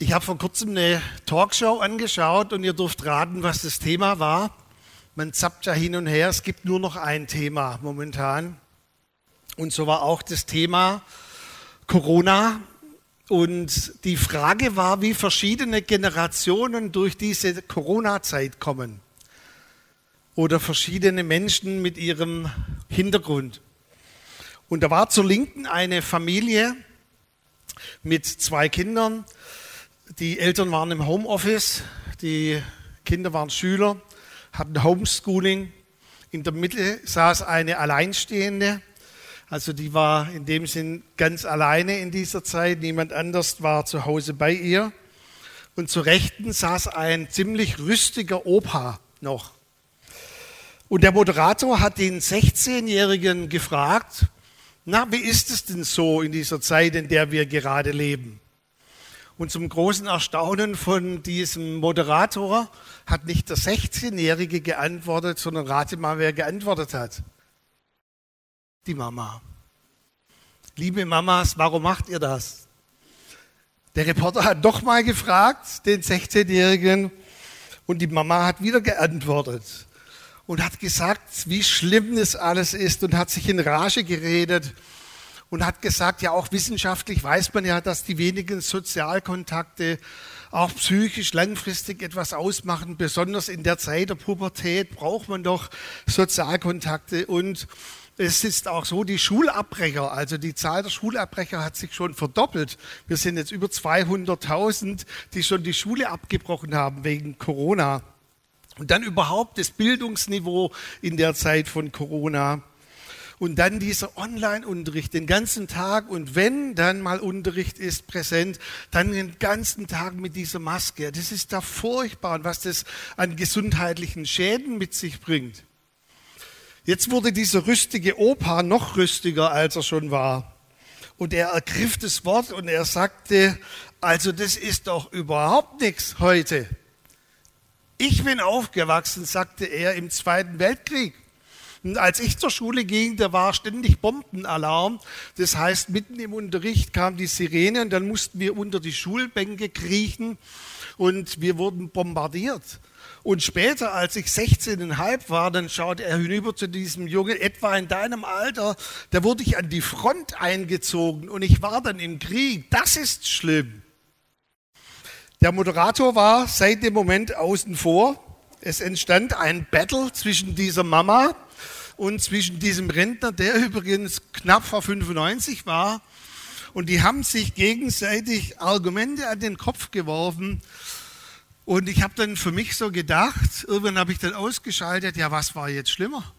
Ich habe vor kurzem eine Talkshow angeschaut und ihr dürft raten, was das Thema war. Man zappt ja hin und her, es gibt nur noch ein Thema momentan. Und so war auch das Thema Corona. Und die Frage war, wie verschiedene Generationen durch diese Corona-Zeit kommen. Oder verschiedene Menschen mit ihrem Hintergrund. Und da war zur Linken eine Familie mit zwei Kindern. Die Eltern waren im Homeoffice, die Kinder waren Schüler, hatten Homeschooling. In der Mitte saß eine Alleinstehende, also die war in dem Sinn ganz alleine in dieser Zeit, niemand anders war zu Hause bei ihr. Und zur Rechten saß ein ziemlich rüstiger Opa noch. Und der Moderator hat den 16-Jährigen gefragt, na, wie ist es denn so in dieser Zeit, in der wir gerade leben? Und zum großen Erstaunen von diesem Moderator hat nicht der 16-Jährige geantwortet, sondern rate mal, wer geantwortet hat. Die Mama. Liebe Mamas, warum macht ihr das? Der Reporter hat doch mal gefragt, den 16-Jährigen, und die Mama hat wieder geantwortet und hat gesagt, wie schlimm das alles ist und hat sich in Rage geredet und hat gesagt, ja auch wissenschaftlich weiß man ja, dass die wenigen Sozialkontakte auch psychisch langfristig etwas ausmachen. Besonders in der Zeit der Pubertät braucht man doch Sozialkontakte und es ist auch so, die Schulabbrecher, also die Zahl der Schulabbrecher hat sich schon verdoppelt. Wir sind jetzt über 200.000, die schon die Schule abgebrochen haben wegen Corona. Und dann überhaupt das Bildungsniveau in der Zeit von Corona. Und dann dieser Online-Unterricht den ganzen Tag. Und wenn dann mal Unterricht ist präsent, dann den ganzen Tag mit dieser Maske. Das ist da furchtbar und was das an gesundheitlichen Schäden mit sich bringt. Jetzt wurde dieser rüstige Opa noch rüstiger, als er schon war. Und er ergriff das Wort und er sagte, also das ist doch überhaupt nichts heute. Ich bin aufgewachsen, sagte er, im Zweiten Weltkrieg. Als ich zur Schule ging, da war ständig Bombenalarm. Das heißt, mitten im Unterricht kam die Sirene und dann mussten wir unter die Schulbänke kriechen und wir wurden bombardiert. Und später, als ich 16,5 war, dann schaute er hinüber zu diesem Jungen, etwa in deinem Alter, da wurde ich an die Front eingezogen und ich war dann im Krieg. Das ist schlimm. Der Moderator war seit dem Moment außen vor. Es entstand ein Battle zwischen dieser Mama und zwischen diesem Rentner, der übrigens knapp vor 95 war. Und die haben sich gegenseitig Argumente an den Kopf geworfen. Und ich habe dann für mich so gedacht, irgendwann habe ich dann ausgeschaltet, ja, was war jetzt schlimmer?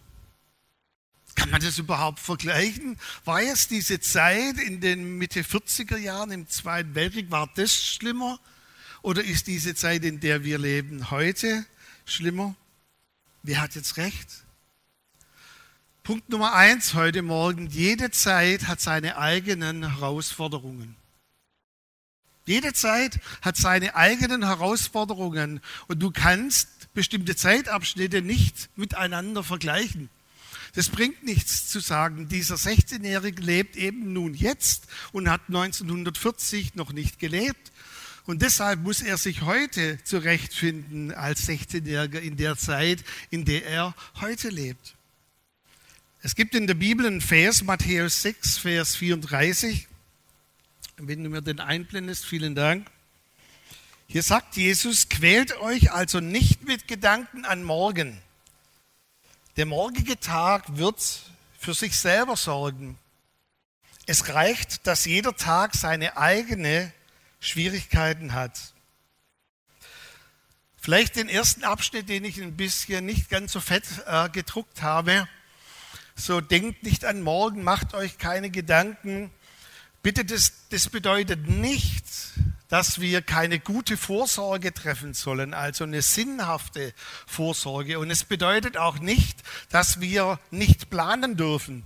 Kann man das überhaupt vergleichen? War jetzt diese Zeit in den Mitte 40er Jahren im Zweiten Weltkrieg, war das schlimmer? Oder ist diese Zeit, in der wir leben, heute schlimmer? Wer hat jetzt recht? Punkt Nummer eins heute Morgen. Jede Zeit hat seine eigenen Herausforderungen. Jede Zeit hat seine eigenen Herausforderungen und du kannst bestimmte Zeitabschnitte nicht miteinander vergleichen. Das bringt nichts zu sagen, dieser 16-Jährige lebt eben nun jetzt und hat 1940 noch nicht gelebt. Und deshalb muss er sich heute zurechtfinden als 16-Jähriger in der Zeit, in der er heute lebt. Es gibt in der Bibel einen Vers, Matthäus 6, Vers 34. Wenn du mir den einblendest, vielen Dank. Hier sagt Jesus, quält euch also nicht mit Gedanken an morgen. Der morgige Tag wird für sich selber sorgen. Es reicht, dass jeder Tag seine eigene Schwierigkeiten hat. Vielleicht den ersten Abschnitt, den ich ein bisschen nicht ganz so fett äh, gedruckt habe. So denkt nicht an morgen, macht euch keine Gedanken. Bitte, das, das bedeutet nicht, dass wir keine gute Vorsorge treffen sollen, also eine sinnhafte Vorsorge. Und es bedeutet auch nicht, dass wir nicht planen dürfen.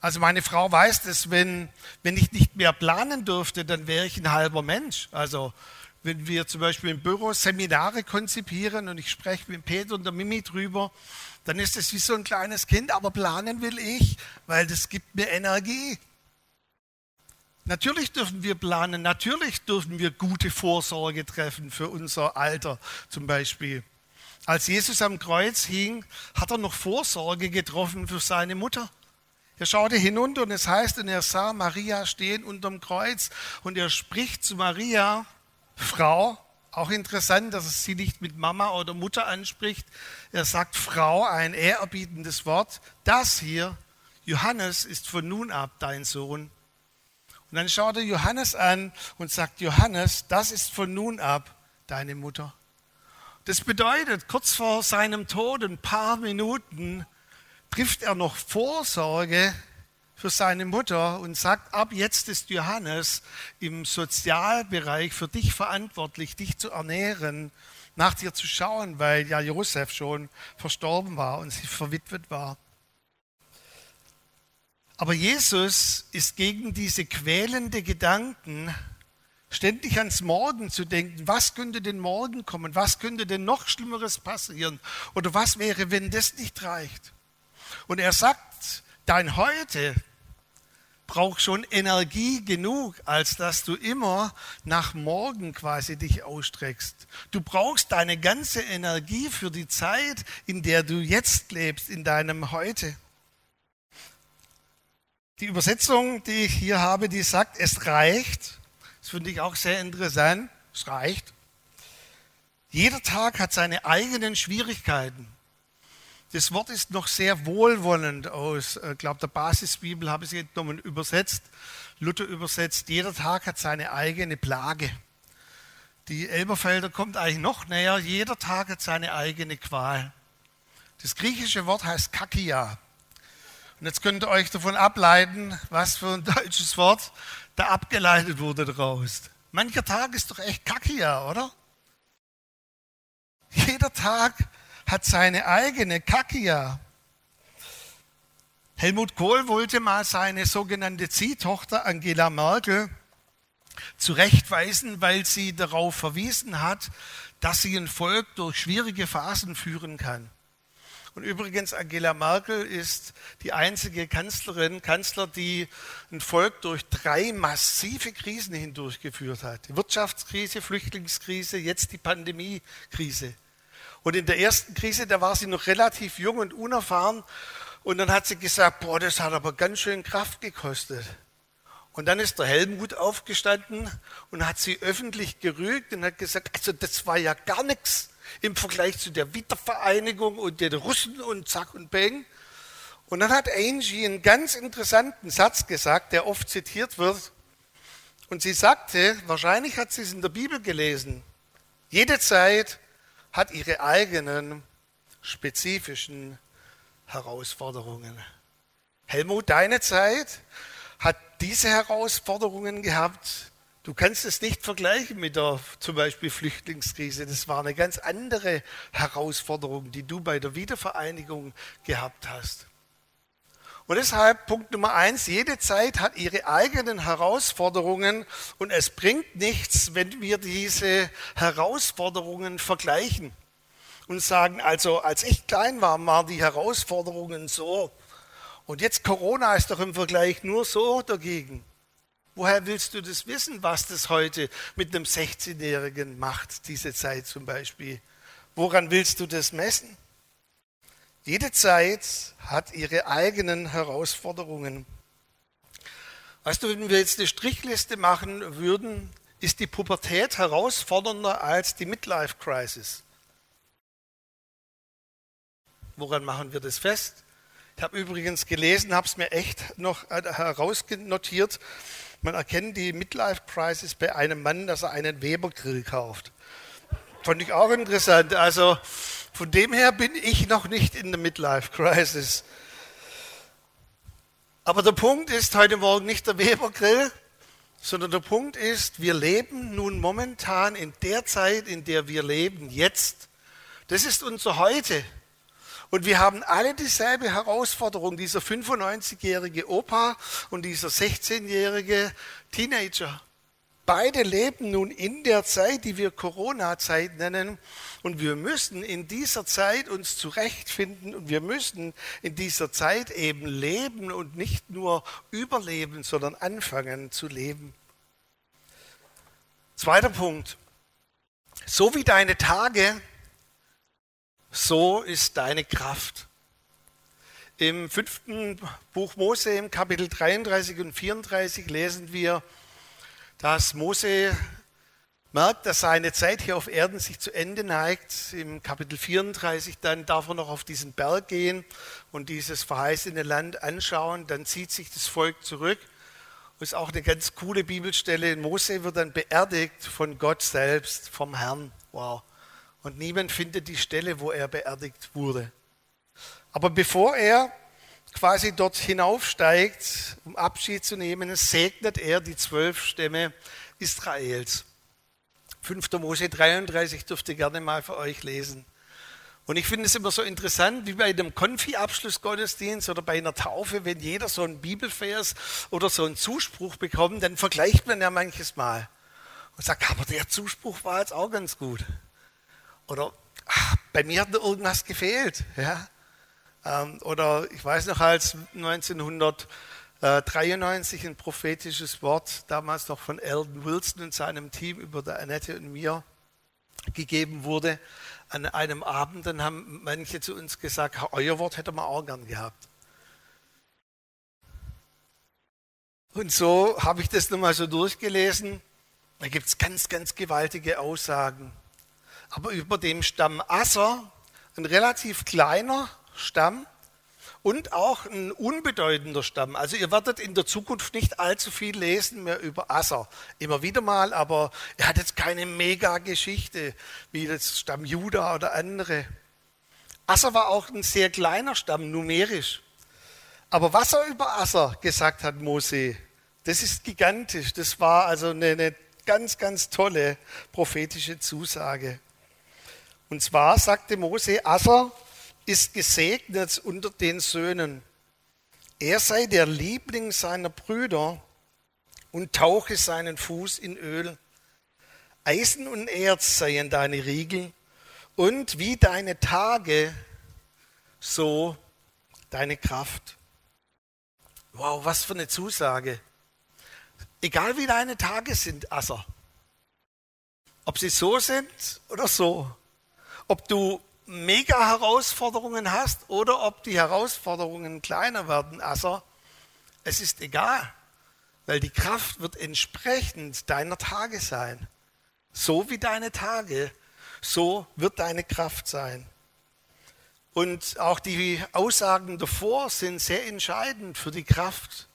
Also meine Frau weiß das, wenn, wenn ich nicht mehr planen dürfte, dann wäre ich ein halber Mensch. Also wenn wir zum Beispiel im Büro Seminare konzipieren und ich spreche mit Peter und der Mimi drüber, dann ist es wie so ein kleines Kind, aber planen will ich, weil das gibt mir Energie. Natürlich dürfen wir planen, natürlich dürfen wir gute Vorsorge treffen für unser Alter zum Beispiel. Als Jesus am Kreuz hing, hat er noch Vorsorge getroffen für seine Mutter. Er schaute hinunter und es heißt, und er sah Maria stehen unterm Kreuz und er spricht zu Maria, Frau, auch interessant, dass es sie nicht mit Mama oder Mutter anspricht. Er sagt Frau, ein ehrerbietendes Wort. Das hier, Johannes, ist von nun ab dein Sohn. Und dann schaut er Johannes an und sagt, Johannes, das ist von nun ab deine Mutter. Das bedeutet, kurz vor seinem Tod, ein paar Minuten, trifft er noch Vorsorge für seine Mutter und sagt, ab jetzt ist Johannes im Sozialbereich für dich verantwortlich, dich zu ernähren, nach dir zu schauen, weil ja Josef schon verstorben war und sie verwitwet war. Aber Jesus ist gegen diese quälende Gedanken, ständig ans Morgen zu denken. Was könnte denn morgen kommen? Was könnte denn noch Schlimmeres passieren? Oder was wäre, wenn das nicht reicht? Und er sagt, dein Heute braucht schon Energie genug, als dass du immer nach morgen quasi dich ausstreckst. Du brauchst deine ganze Energie für die Zeit, in der du jetzt lebst, in deinem Heute. Die Übersetzung, die ich hier habe, die sagt, es reicht. Das finde ich auch sehr interessant. Es reicht. Jeder Tag hat seine eigenen Schwierigkeiten. Das Wort ist noch sehr wohlwollend aus, ich äh, glaube, der Basisbibel habe ich es entnommen, übersetzt. Luther übersetzt, jeder Tag hat seine eigene Plage. Die Elberfelder kommt eigentlich noch näher, jeder Tag hat seine eigene Qual. Das griechische Wort heißt kakia. Und jetzt könnt ihr euch davon ableiten, was für ein deutsches Wort da abgeleitet wurde daraus. Mancher Tag ist doch echt Kakia, oder? Jeder Tag hat seine eigene Kakia. Helmut Kohl wollte mal seine sogenannte Ziehtochter Angela Merkel zurechtweisen, weil sie darauf verwiesen hat, dass sie ein Volk durch schwierige Phasen führen kann. Und übrigens, Angela Merkel ist die einzige Kanzlerin, Kanzler, die ein Volk durch drei massive Krisen hindurchgeführt hat. Die Wirtschaftskrise, Flüchtlingskrise, jetzt die Pandemiekrise. Und in der ersten Krise, da war sie noch relativ jung und unerfahren. Und dann hat sie gesagt, boah, das hat aber ganz schön Kraft gekostet. Und dann ist der Helmut aufgestanden und hat sie öffentlich gerügt und hat gesagt, also das war ja gar nichts im Vergleich zu der Wiedervereinigung und den Russen und Zack und Beng. Und dann hat Angie einen ganz interessanten Satz gesagt, der oft zitiert wird. Und sie sagte, wahrscheinlich hat sie es in der Bibel gelesen, jede Zeit hat ihre eigenen spezifischen Herausforderungen. Helmut, deine Zeit hat diese Herausforderungen gehabt, Du kannst es nicht vergleichen mit der zum Beispiel Flüchtlingskrise. Das war eine ganz andere Herausforderung, die du bei der Wiedervereinigung gehabt hast. Und deshalb Punkt Nummer eins, jede Zeit hat ihre eigenen Herausforderungen und es bringt nichts, wenn wir diese Herausforderungen vergleichen und sagen, also als ich klein war, waren die Herausforderungen so und jetzt Corona ist doch im Vergleich nur so dagegen. Woher willst du das wissen, was das heute mit einem 16-Jährigen macht, diese Zeit zum Beispiel? Woran willst du das messen? Jede Zeit hat ihre eigenen Herausforderungen. Weißt du, wenn wir jetzt eine Strichliste machen würden, ist die Pubertät herausfordernder als die Midlife Crisis. Woran machen wir das fest? Ich habe übrigens gelesen, habe es mir echt noch herausnotiert. Man erkennt die Midlife Crisis bei einem Mann, dass er einen Weber-Grill kauft. Fand ich auch interessant. Also von dem her bin ich noch nicht in der Midlife Crisis. Aber der Punkt ist heute Morgen nicht der Weber-Grill, sondern der Punkt ist, wir leben nun momentan in der Zeit, in der wir leben, jetzt. Das ist unser Heute. Und wir haben alle dieselbe Herausforderung, dieser 95-jährige Opa und dieser 16-jährige Teenager. Beide leben nun in der Zeit, die wir Corona-Zeit nennen. Und wir müssen in dieser Zeit uns zurechtfinden und wir müssen in dieser Zeit eben leben und nicht nur überleben, sondern anfangen zu leben. Zweiter Punkt. So wie deine Tage, so ist deine Kraft. Im fünften Buch Mose, im Kapitel 33 und 34 lesen wir, dass Mose merkt, dass seine Zeit hier auf Erden sich zu Ende neigt. Im Kapitel 34 dann darf er noch auf diesen Berg gehen und dieses verheißene Land anschauen. Dann zieht sich das Volk zurück. Das ist auch eine ganz coole Bibelstelle. Mose wird dann beerdigt von Gott selbst, vom Herrn. Wow. Und niemand findet die Stelle, wo er beerdigt wurde. Aber bevor er quasi dort hinaufsteigt, um Abschied zu nehmen, segnet er die zwölf Stämme Israels. 5. Mose 33 dürft ihr gerne mal für euch lesen. Und ich finde es immer so interessant, wie bei einem Konfi-Abschlussgottesdienst oder bei einer Taufe, wenn jeder so einen Bibelvers oder so einen Zuspruch bekommt, dann vergleicht man ja manches Mal und sagt, aber der Zuspruch war jetzt auch ganz gut. Oder ach, bei mir hat irgendwas gefehlt. Ja? Ähm, oder ich weiß noch, als 1993 ein prophetisches Wort, damals noch von Eldon Wilson und seinem Team über der Annette und mir gegeben wurde, an einem Abend, dann haben manche zu uns gesagt, euer Wort hätte man auch gern gehabt. Und so habe ich das nochmal so durchgelesen. Da gibt es ganz, ganz gewaltige Aussagen. Aber über dem Stamm Asser, ein relativ kleiner Stamm und auch ein unbedeutender Stamm. Also ihr werdet in der Zukunft nicht allzu viel lesen mehr über Asser. Immer wieder mal, aber er hat jetzt keine Mega-Geschichte wie das Stamm Juda oder andere. Asser war auch ein sehr kleiner Stamm, numerisch. Aber was er über Asser gesagt hat, Mose, das ist gigantisch. Das war also eine, eine ganz, ganz tolle prophetische Zusage. Und zwar sagte Mose, Asser ist gesegnet unter den Söhnen. Er sei der Liebling seiner Brüder und tauche seinen Fuß in Öl. Eisen und Erz seien deine Riegel und wie deine Tage, so deine Kraft. Wow, was für eine Zusage. Egal wie deine Tage sind, Asser. Ob sie so sind oder so. Ob du mega Herausforderungen hast oder ob die Herausforderungen kleiner werden. Also es ist egal, weil die Kraft wird entsprechend deiner Tage sein. So wie deine Tage, so wird deine Kraft sein. Und auch die Aussagen davor sind sehr entscheidend für die Kraft.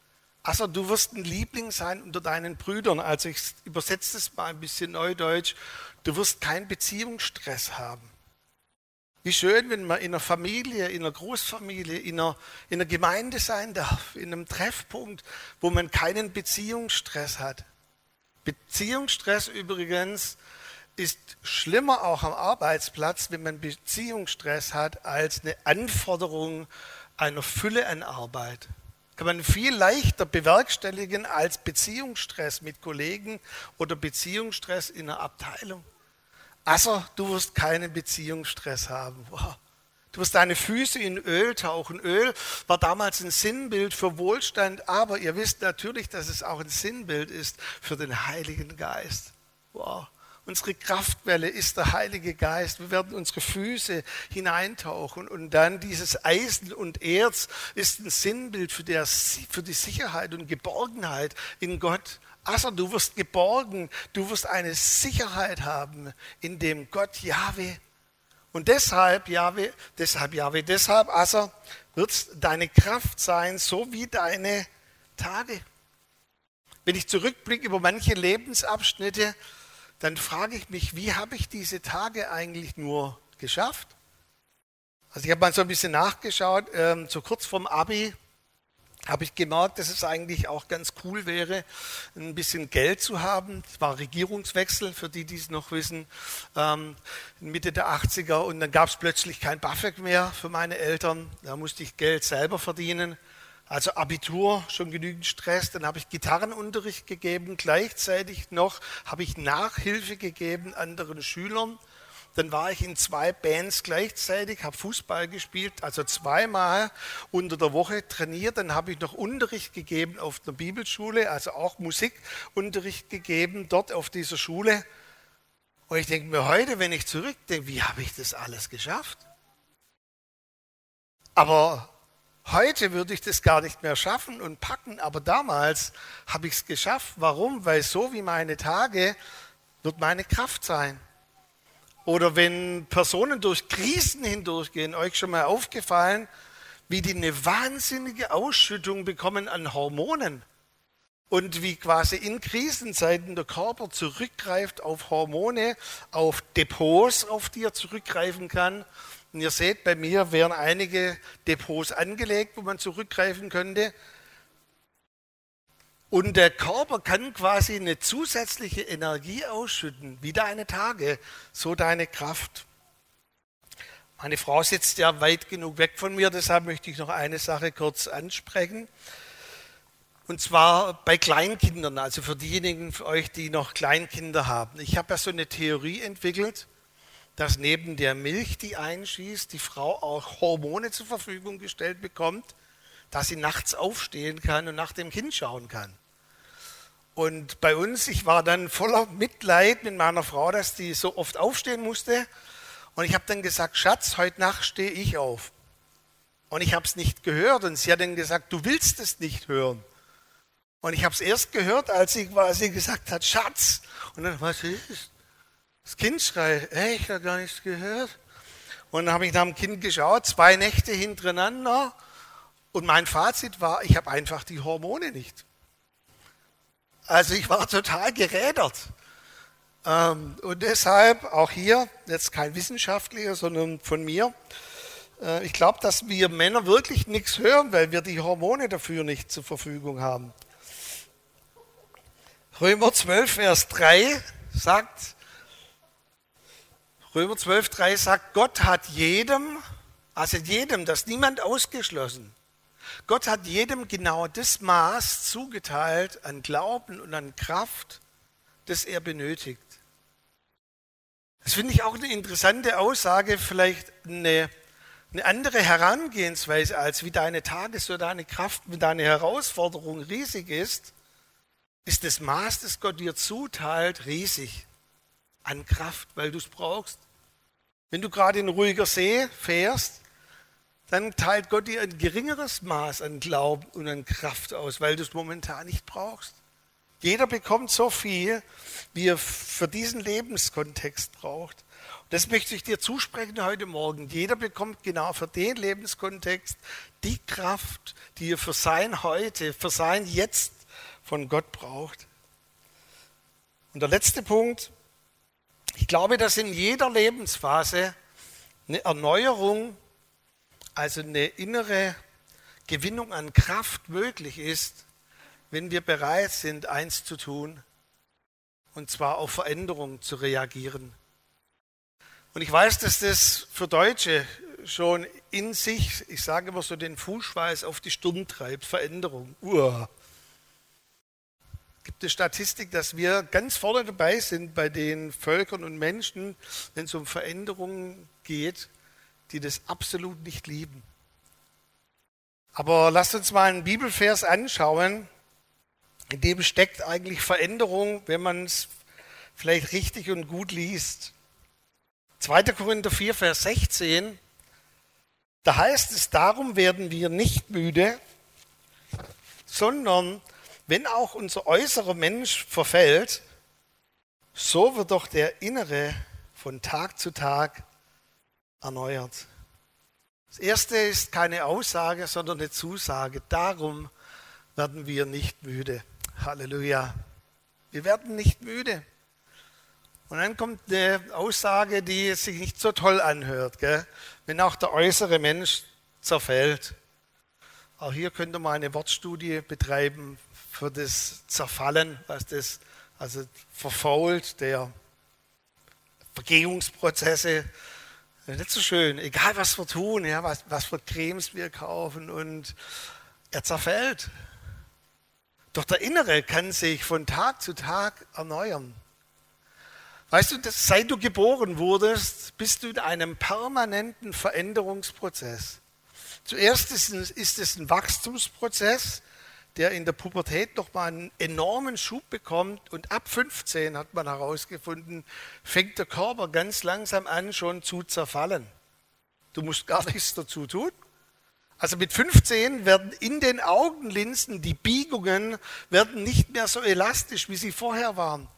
Also du wirst ein Liebling sein unter deinen Brüdern. Also ich übersetze es mal ein bisschen neudeutsch. Du wirst keinen Beziehungsstress haben. Wie schön, wenn man in einer Familie, in einer Großfamilie, in einer, in einer Gemeinde sein darf, in einem Treffpunkt, wo man keinen Beziehungsstress hat. Beziehungsstress übrigens ist schlimmer auch am Arbeitsplatz, wenn man Beziehungsstress hat, als eine Anforderung einer Fülle an Arbeit. Kann man viel leichter bewerkstelligen als Beziehungsstress mit Kollegen oder Beziehungsstress in einer Abteilung. Also, du wirst keinen Beziehungsstress haben. Du wirst deine Füße in Öl tauchen. Öl war damals ein Sinnbild für Wohlstand, aber ihr wisst natürlich, dass es auch ein Sinnbild ist für den Heiligen Geist. Wow. Unsere Kraftwelle ist der Heilige Geist. Wir werden unsere Füße hineintauchen und dann dieses Eisen und Erz ist ein Sinnbild für die Sicherheit und Geborgenheit in Gott. Also du wirst geborgen, du wirst eine Sicherheit haben in dem Gott Jahwe. Und deshalb, Jahwe, deshalb, Jahwe, deshalb, also wird deine Kraft sein, so wie deine Tage. Wenn ich zurückblicke über manche Lebensabschnitte, dann frage ich mich, wie habe ich diese Tage eigentlich nur geschafft? Also ich habe mal so ein bisschen nachgeschaut, ähm, so kurz vorm Abi habe ich gemerkt, dass es eigentlich auch ganz cool wäre, ein bisschen Geld zu haben. Es war Regierungswechsel, für die, die es noch wissen, ähm, Mitte der 80er. Und dann gab es plötzlich kein BAföG mehr für meine Eltern. Da musste ich Geld selber verdienen. Also Abitur, schon genügend Stress, dann habe ich Gitarrenunterricht gegeben, gleichzeitig noch habe ich Nachhilfe gegeben anderen Schülern. Dann war ich in zwei Bands gleichzeitig, habe Fußball gespielt, also zweimal unter der Woche trainiert. Dann habe ich noch Unterricht gegeben auf der Bibelschule, also auch Musikunterricht gegeben dort auf dieser Schule. Und ich denke mir heute, wenn ich zurückdenke, wie habe ich das alles geschafft? Aber Heute würde ich das gar nicht mehr schaffen und packen, aber damals habe ich es geschafft. Warum? Weil so wie meine Tage wird meine Kraft sein. Oder wenn Personen durch Krisen hindurchgehen, euch schon mal aufgefallen, wie die eine wahnsinnige Ausschüttung bekommen an Hormonen und wie quasi in Krisenzeiten der Körper zurückgreift auf Hormone, auf Depots, auf die er zurückgreifen kann und ihr seht, bei mir wären einige Depots angelegt, wo man zurückgreifen könnte. Und der Körper kann quasi eine zusätzliche Energie ausschütten, wie deine Tage, so deine Kraft. Meine Frau sitzt ja weit genug weg von mir, deshalb möchte ich noch eine Sache kurz ansprechen. Und zwar bei Kleinkindern, also für diejenigen von euch, die noch Kleinkinder haben. Ich habe ja so eine Theorie entwickelt, dass neben der Milch, die einschießt, die Frau auch Hormone zur Verfügung gestellt bekommt, dass sie nachts aufstehen kann und nach dem Kind schauen kann. Und bei uns, ich war dann voller Mitleid mit meiner Frau, dass die so oft aufstehen musste. Und ich habe dann gesagt, Schatz, heute Nacht stehe ich auf. Und ich habe es nicht gehört. Und sie hat dann gesagt, du willst es nicht hören. Und ich habe es erst gehört, als sie quasi gesagt hat, Schatz. Und dann, was ist? Das Kind schreit, ey, ich habe gar nichts gehört. Und dann habe ich nach dem Kind geschaut, zwei Nächte hintereinander. Und mein Fazit war, ich habe einfach die Hormone nicht. Also ich war total gerädert. Ähm, und deshalb auch hier, jetzt kein Wissenschaftlicher, sondern von mir, äh, ich glaube, dass wir Männer wirklich nichts hören, weil wir die Hormone dafür nicht zur Verfügung haben. Römer 12, Vers 3 sagt, Römer 12, 3 sagt, Gott hat jedem, also jedem, das niemand ausgeschlossen, Gott hat jedem genau das Maß zugeteilt an Glauben und an Kraft, das er benötigt. Das finde ich auch eine interessante Aussage, vielleicht eine, eine andere Herangehensweise, als wie deine Tage, so deine Kraft, wie deine Herausforderung riesig ist, ist das Maß, das Gott dir zuteilt, riesig an Kraft, weil du es brauchst. Wenn du gerade in ruhiger See fährst, dann teilt Gott dir ein geringeres Maß an Glauben und an Kraft aus, weil du es momentan nicht brauchst. Jeder bekommt so viel, wie er für diesen Lebenskontext braucht. Das möchte ich dir zusprechen heute Morgen. Jeder bekommt genau für den Lebenskontext die Kraft, die er für sein Heute, für sein Jetzt von Gott braucht. Und der letzte Punkt, ich glaube, dass in jeder Lebensphase eine Erneuerung, also eine innere Gewinnung an Kraft möglich ist, wenn wir bereit sind, eins zu tun, und zwar auf Veränderungen zu reagieren. Und ich weiß, dass das für Deutsche schon in sich, ich sage immer so, den Fußschweiß auf die Stirn treibt, Veränderung. Uah gibt es Statistik, dass wir ganz vorne dabei sind bei den Völkern und Menschen, wenn es um Veränderungen geht, die das absolut nicht lieben. Aber lasst uns mal einen Bibelvers anschauen, in dem steckt eigentlich Veränderung, wenn man es vielleicht richtig und gut liest. 2. Korinther 4, Vers 16, da heißt es, darum werden wir nicht müde, sondern wenn auch unser äußerer Mensch verfällt, so wird doch der innere von Tag zu Tag erneuert. Das erste ist keine Aussage, sondern eine Zusage. Darum werden wir nicht müde. Halleluja. Wir werden nicht müde. Und dann kommt eine Aussage, die sich nicht so toll anhört. Gell? Wenn auch der äußere Mensch zerfällt. Auch hier könnte man eine Wortstudie betreiben für das Zerfallen, was das also verfault, der Vergehungsprozesse. Nicht so schön, egal was wir tun, ja, was, was für Cremes wir kaufen und er zerfällt. Doch der Innere kann sich von Tag zu Tag erneuern. Weißt du, seit du geboren wurdest, bist du in einem permanenten Veränderungsprozess. Zuerst ist ist es ein Wachstumsprozess, der in der Pubertät noch mal einen enormen Schub bekommt und ab 15 hat man herausgefunden, fängt der Körper ganz langsam an schon zu zerfallen. Du musst gar nichts dazu tun. Also mit 15 werden in den Augenlinsen die Biegungen werden nicht mehr so elastisch, wie sie vorher waren.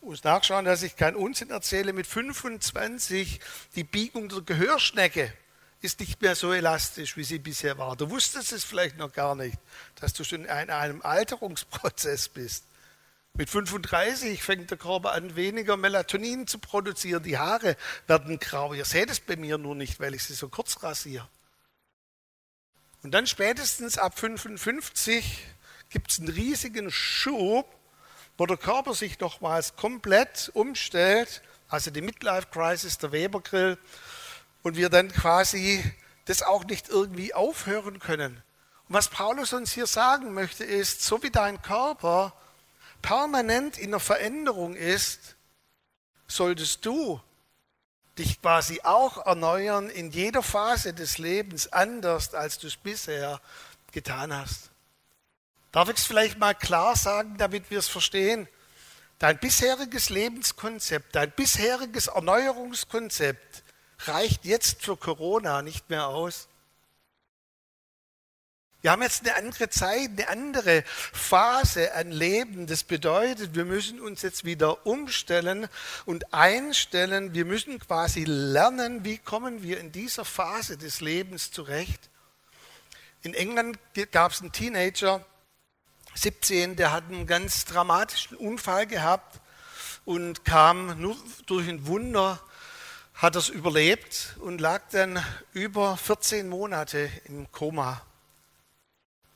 Ich muss nachschauen, dass ich keinen Unsinn erzähle. Mit 25 die Biegung der Gehörschnecke ist nicht mehr so elastisch, wie sie bisher war. Du wusstest es vielleicht noch gar nicht, dass du schon in einem Alterungsprozess bist. Mit 35 fängt der Körper an, weniger Melatonin zu produzieren. Die Haare werden grau. Ihr seht es bei mir nur nicht, weil ich sie so kurz rasiere. Und dann spätestens ab 55 gibt es einen riesigen Schub, wo der Körper sich nochmals komplett umstellt, also die Midlife Crisis, der Weber-Grill, und wir dann quasi das auch nicht irgendwie aufhören können. Und was Paulus uns hier sagen möchte, ist, so wie dein Körper permanent in der Veränderung ist, solltest du dich quasi auch erneuern in jeder Phase des Lebens anders, als du es bisher getan hast. Darf ich es vielleicht mal klar sagen, damit wir es verstehen? Dein bisheriges Lebenskonzept, dein bisheriges Erneuerungskonzept reicht jetzt für Corona nicht mehr aus. Wir haben jetzt eine andere Zeit, eine andere Phase an Leben. Das bedeutet, wir müssen uns jetzt wieder umstellen und einstellen. Wir müssen quasi lernen, wie kommen wir in dieser Phase des Lebens zurecht. In England gab es einen Teenager, 17, der hat einen ganz dramatischen Unfall gehabt und kam nur durch ein Wunder, hat es überlebt und lag dann über 14 Monate im Koma.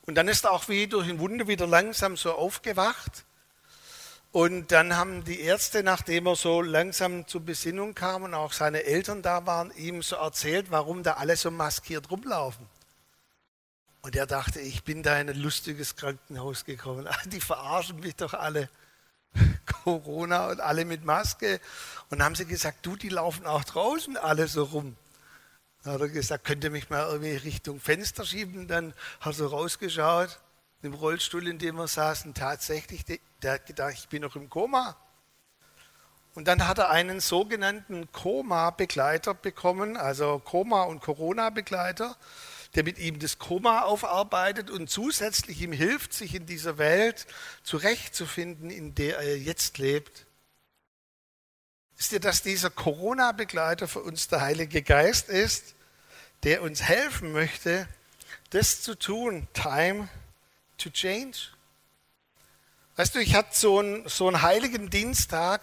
Und dann ist er auch wie durch ein Wunder wieder langsam so aufgewacht. Und dann haben die Ärzte, nachdem er so langsam zur Besinnung kam und auch seine Eltern da waren, ihm so erzählt, warum da alle so maskiert rumlaufen. Und er dachte, ich bin da in ein lustiges Krankenhaus gekommen. Die verarschen mich doch alle. Corona und alle mit Maske. Und haben sie gesagt, du, die laufen auch draußen alle so rum. Dann hat er gesagt, könnt ihr mich mal irgendwie Richtung Fenster schieben? Dann hat er rausgeschaut, im Rollstuhl, in dem wir saßen, tatsächlich, der hat gedacht, ich bin noch im Koma. Und dann hat er einen sogenannten Koma-Begleiter bekommen, also Koma- und Corona-Begleiter, der mit ihm das Koma aufarbeitet und zusätzlich ihm hilft, sich in dieser Welt zurechtzufinden, in der er jetzt lebt. Wisst ihr, dass dieser Corona-Begleiter für uns der Heilige Geist ist, der uns helfen möchte, das zu tun, time to change? Weißt du, ich hatte so einen, so einen heiligen Dienstag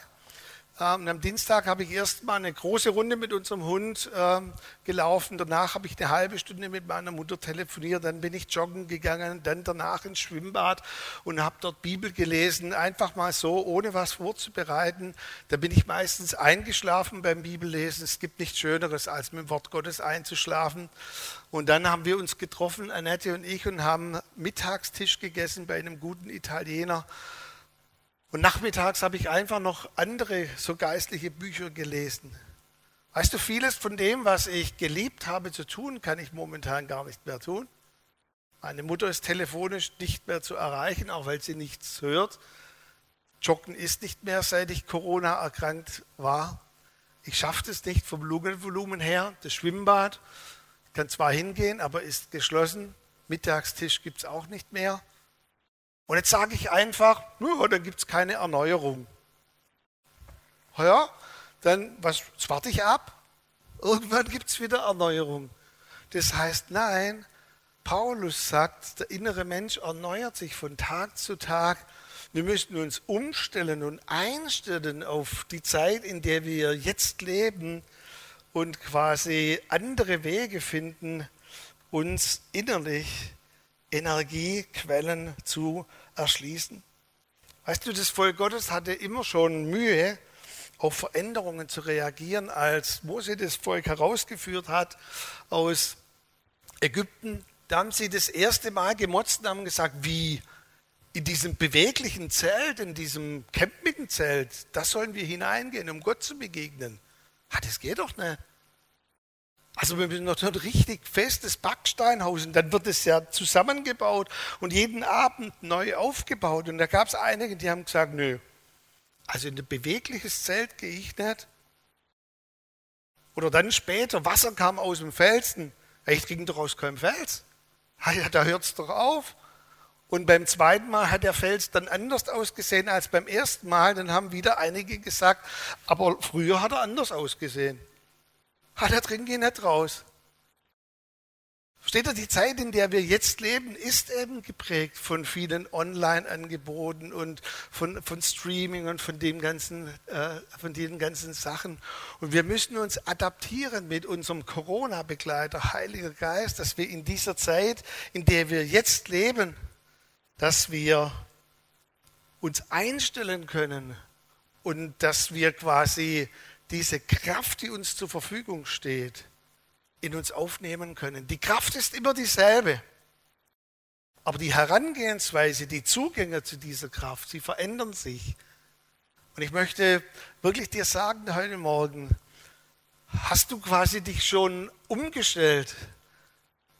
ähm, am Dienstag habe ich erstmal eine große Runde mit unserem Hund ähm, gelaufen. Danach habe ich eine halbe Stunde mit meiner Mutter telefoniert. Dann bin ich joggen gegangen. Dann danach ins Schwimmbad und habe dort Bibel gelesen. Einfach mal so, ohne was vorzubereiten. Da bin ich meistens eingeschlafen beim Bibellesen. Es gibt nichts Schöneres, als mit dem Wort Gottes einzuschlafen. Und dann haben wir uns getroffen, Annette und ich, und haben Mittagstisch gegessen bei einem guten Italiener. Und nachmittags habe ich einfach noch andere so geistliche Bücher gelesen. Weißt du, vieles von dem, was ich geliebt habe zu tun, kann ich momentan gar nicht mehr tun. Meine Mutter ist telefonisch nicht mehr zu erreichen, auch weil sie nichts hört. Joggen ist nicht mehr, seit ich Corona erkrankt war. Ich schaffe es nicht vom Lungenvolumen her. Das Schwimmbad kann zwar hingehen, aber ist geschlossen. Mittagstisch gibt es auch nicht mehr. Und jetzt sage ich einfach, ja, dann gibt es keine Erneuerung. Ja, dann was, was warte ich ab? Irgendwann gibt es wieder Erneuerung. Das heißt, nein, Paulus sagt, der innere Mensch erneuert sich von Tag zu Tag. Wir müssen uns umstellen und einstellen auf die Zeit, in der wir jetzt leben und quasi andere Wege finden, uns innerlich Energiequellen zu erschließen. Weißt du, das Volk Gottes hatte immer schon Mühe, auf Veränderungen zu reagieren, als Mose das Volk herausgeführt hat aus Ägypten. Da haben sie das erste Mal gemotzt und haben gesagt, wie in diesem beweglichen Zelt, in diesem Campingzelt, da sollen wir hineingehen, um Gott zu begegnen. Ah, das geht doch nicht. Also wir müssen noch ein richtig festes Backsteinhaus und dann wird es ja zusammengebaut und jeden Abend neu aufgebaut. Und da gab es einige, die haben gesagt, nö, also in ein bewegliches Zelt gehe ich nicht. Oder dann später, Wasser kam aus dem Felsen. Ich trinke doch aus keinem Fels. Ja, da hört es doch auf. Und beim zweiten Mal hat der Fels dann anders ausgesehen als beim ersten Mal. Dann haben wieder einige gesagt, aber früher hat er anders ausgesehen. Ha, da drin geht nicht raus. Versteht ihr, die Zeit, in der wir jetzt leben, ist eben geprägt von vielen Online-Angeboten und von, von Streaming und von, dem ganzen, äh, von den ganzen Sachen. Und wir müssen uns adaptieren mit unserem Corona-Begleiter, Heiliger Geist, dass wir in dieser Zeit, in der wir jetzt leben, dass wir uns einstellen können und dass wir quasi diese Kraft, die uns zur Verfügung steht, in uns aufnehmen können. Die Kraft ist immer dieselbe. Aber die Herangehensweise, die Zugänge zu dieser Kraft, sie verändern sich. Und ich möchte wirklich dir sagen heute Morgen, hast du quasi dich schon umgestellt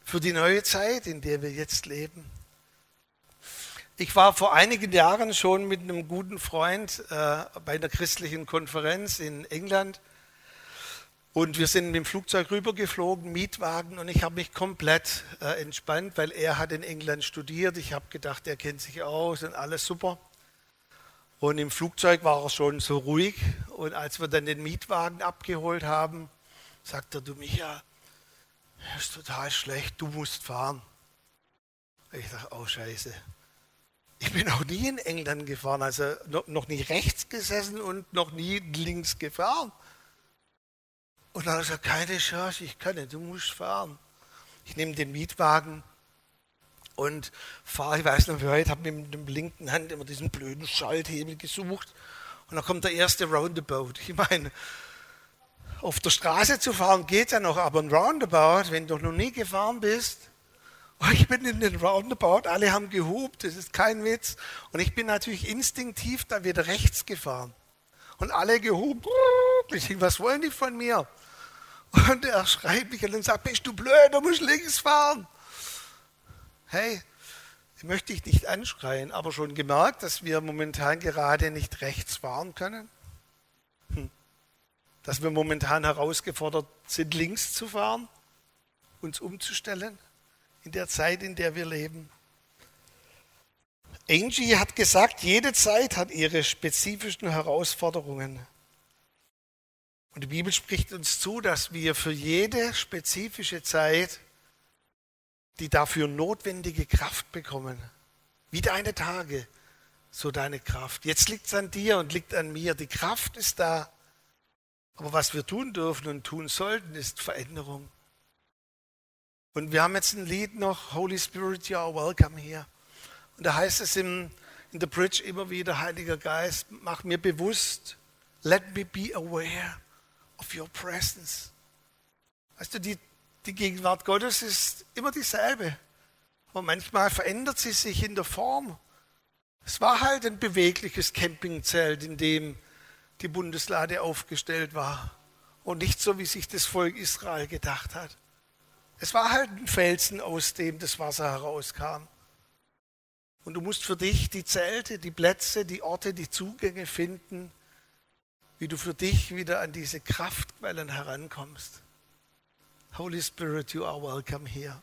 für die neue Zeit, in der wir jetzt leben? Ich war vor einigen Jahren schon mit einem guten Freund äh, bei einer christlichen Konferenz in England und wir sind mit dem Flugzeug rübergeflogen, Mietwagen, und ich habe mich komplett äh, entspannt, weil er hat in England studiert. Ich habe gedacht, er kennt sich aus und alles super. Und im Flugzeug war er schon so ruhig. Und als wir dann den Mietwagen abgeholt haben, sagt er, du Micha, das ist total schlecht, du musst fahren. Ich dachte, oh Scheiße. Ich bin noch nie in England gefahren, also noch nie rechts gesessen und noch nie links gefahren. Und dann hat er gesagt, keine Chance, ich kann nicht, du musst fahren. Ich nehme den Mietwagen und fahre, ich weiß noch wie heute, habe mit dem linken Hand immer diesen blöden Schalthebel gesucht. Und dann kommt der erste Roundabout. Ich meine, auf der Straße zu fahren geht ja noch, aber ein Roundabout, wenn du noch nie gefahren bist, ich bin in den Roundabout, alle haben gehupt, das ist kein Witz. Und ich bin natürlich instinktiv da wieder rechts gefahren. Und alle gehupt. Ich denke, was wollen die von mir? Und er schreit mich an und sagt, bist du blöd, du musst links fahren. Hey, ich möchte dich nicht anschreien, aber schon gemerkt, dass wir momentan gerade nicht rechts fahren können? Hm. Dass wir momentan herausgefordert sind, links zu fahren, uns umzustellen? In der Zeit, in der wir leben. Angie hat gesagt, jede Zeit hat ihre spezifischen Herausforderungen. Und die Bibel spricht uns zu, dass wir für jede spezifische Zeit die dafür notwendige Kraft bekommen. Wie deine Tage, so deine Kraft. Jetzt liegt es an dir und liegt an mir. Die Kraft ist da. Aber was wir tun dürfen und tun sollten, ist Veränderung. Und wir haben jetzt ein Lied noch, Holy Spirit, you are welcome here. Und da heißt es im, in der Bridge immer wieder, Heiliger Geist, mach mir bewusst, let me be aware of your presence. Weißt du, die, die Gegenwart Gottes ist immer dieselbe. Aber manchmal verändert sie sich in der Form. Es war halt ein bewegliches Campingzelt, in dem die Bundeslade aufgestellt war. Und nicht so, wie sich das Volk Israel gedacht hat. Es war halt ein Felsen, aus dem das Wasser herauskam. Und du musst für dich die Zelte, die Plätze, die Orte, die Zugänge finden, wie du für dich wieder an diese Kraftquellen herankommst. Holy Spirit, you are welcome here.